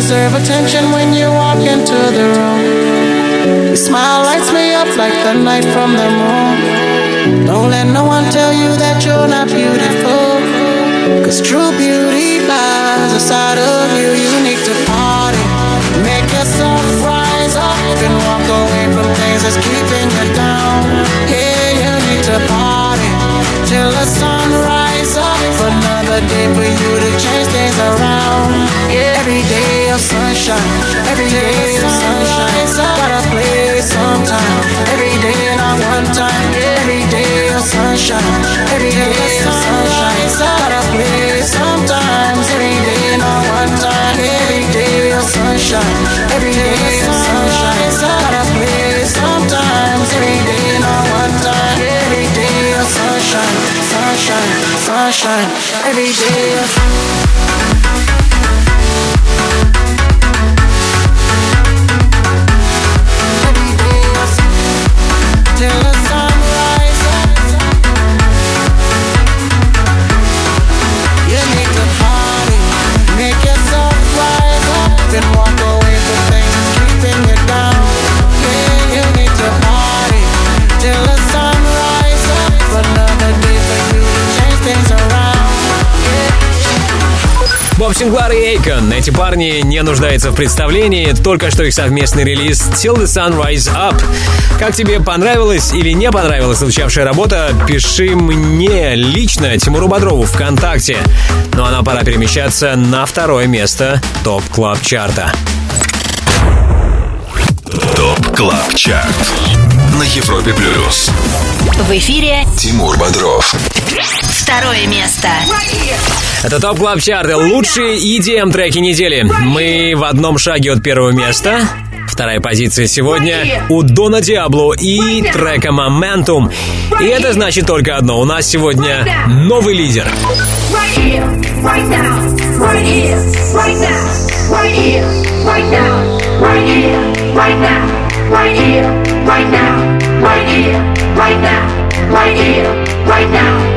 deserve attention when you walk into the room. Your smile lights me up like the night from the moon. Don't let no one tell you that you're not beautiful. Cause true beauty lies inside of you. You need to party. Make yourself rise up and walk away from things that's keeping you down. Yeah, you need to party till the sun rise up. Another day for you to change things around. Every day of sunshine, every day of sunshine. Gotta play sometime. Every day, not one time. Every day of sunshine, every day of sunshine. Gotta play sometimes. Every day, not one time. Every day of sunshine, every day of sunshine. Gotta play sometimes. Every day, not one time. Every day of sunshine, sunshine, sunshine. Every day of Боб Синклар и Эйкон. Эти парни не нуждаются в представлении, только что их совместный релиз Till the Sun Rise Up. Как тебе понравилась или не понравилась звучавшая работа, пиши мне лично, Тимуру Бодрову, ВКонтакте. Ну а нам пора перемещаться на второе место Top Club Chart а. Top Club Chart на Европе Плюс. В эфире Тимур Бодров. Второе место. Это Top Club Chart. Лучшие EDM треки недели. Мы в одном шаге от первого места. Вторая позиция сегодня у Дона Диабло и трека Momentum. И это значит только одно. У нас сегодня новый лидер. Right now, right now, right now,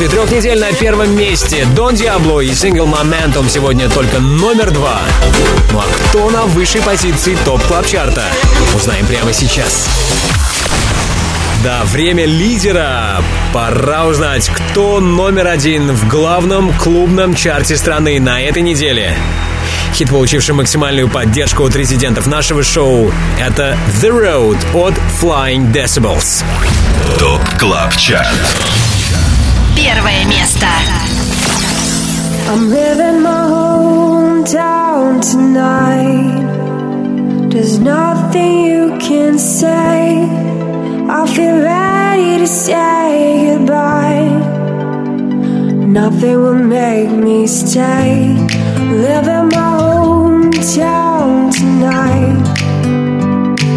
После трех недель на первом месте Дон Диабло и сингл Momentum сегодня только номер два. Ну а кто на высшей позиции топ клаб чарта Узнаем прямо сейчас. Да, время лидера. Пора узнать, кто номер один в главном клубном чарте страны на этой неделе. Хит, получивший максимальную поддержку от резидентов нашего шоу, это The Road от Flying Decibels. ТОП КЛАБ ЧАРТ Первое место. I'm living my hometown tonight. There's nothing you can say. I feel ready to say goodbye. Nothing will make me stay. Living my hometown tonight.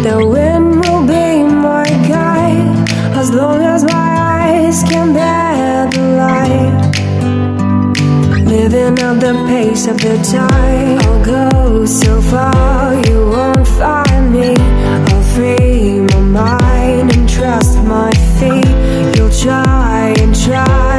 The wind will be my guide as long as my eyes can bear Living at the pace of the tide. I'll go so far, you won't find me. I'll free my mind and trust my feet. You'll try and try,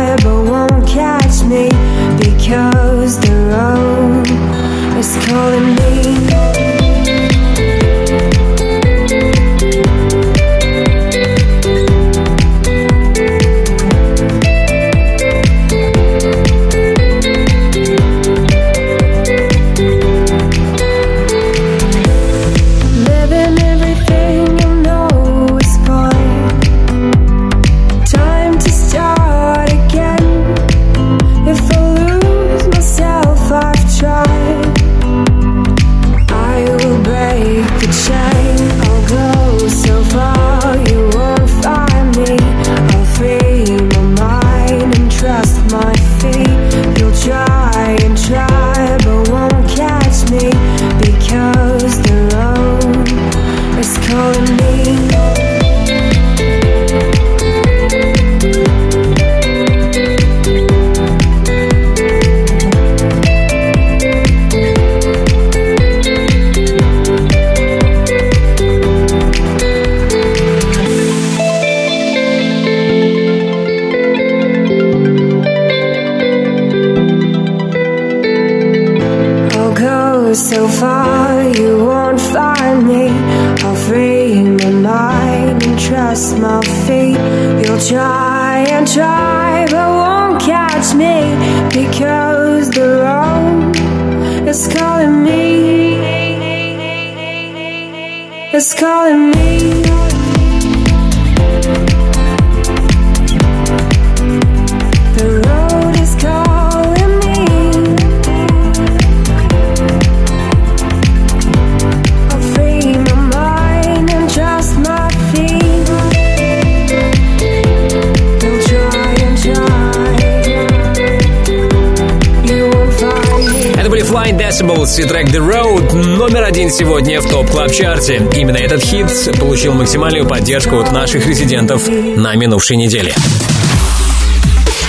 Decibels и трек The Road, номер один сегодня в Top Club Chart е Именно этот хит получил максимальную поддержку от наших резидентов на минувшей неделе.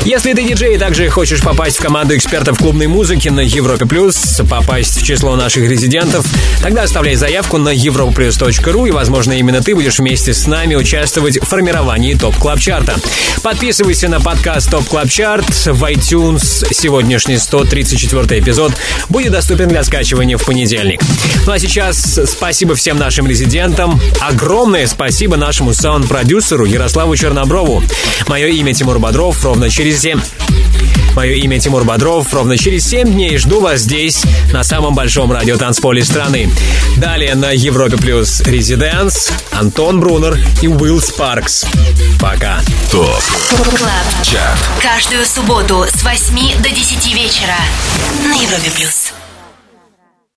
Если ты диджей и также хочешь попасть в команду экспертов клубной музыки на Европе Плюс, попасть в число наших резидентов, тогда оставляй заявку на europaplus.ru и, возможно, именно ты будешь вместе с нами участвовать в формировании Top Club Chart а. Подписывайся на подкаст Top Club Chart в iTunes. Сегодняшний 134 эпизод будет доступен для скачивания в понедельник. Ну а сейчас спасибо всем нашим резидентам. Огромное спасибо нашему саунд-продюсеру Ярославу Черноброву. Мое имя Тимур Бодров. Ровно через 7... Мое имя Тимур Бодров. Ровно через 7 дней жду вас здесь, на самом большом радиотанцполе страны. Далее на Европе Плюс Residance, Антон Брунер и Will Sparks. Пока. Top Club. Каждую субботу с 8 до 10 вечера на Европе плюс.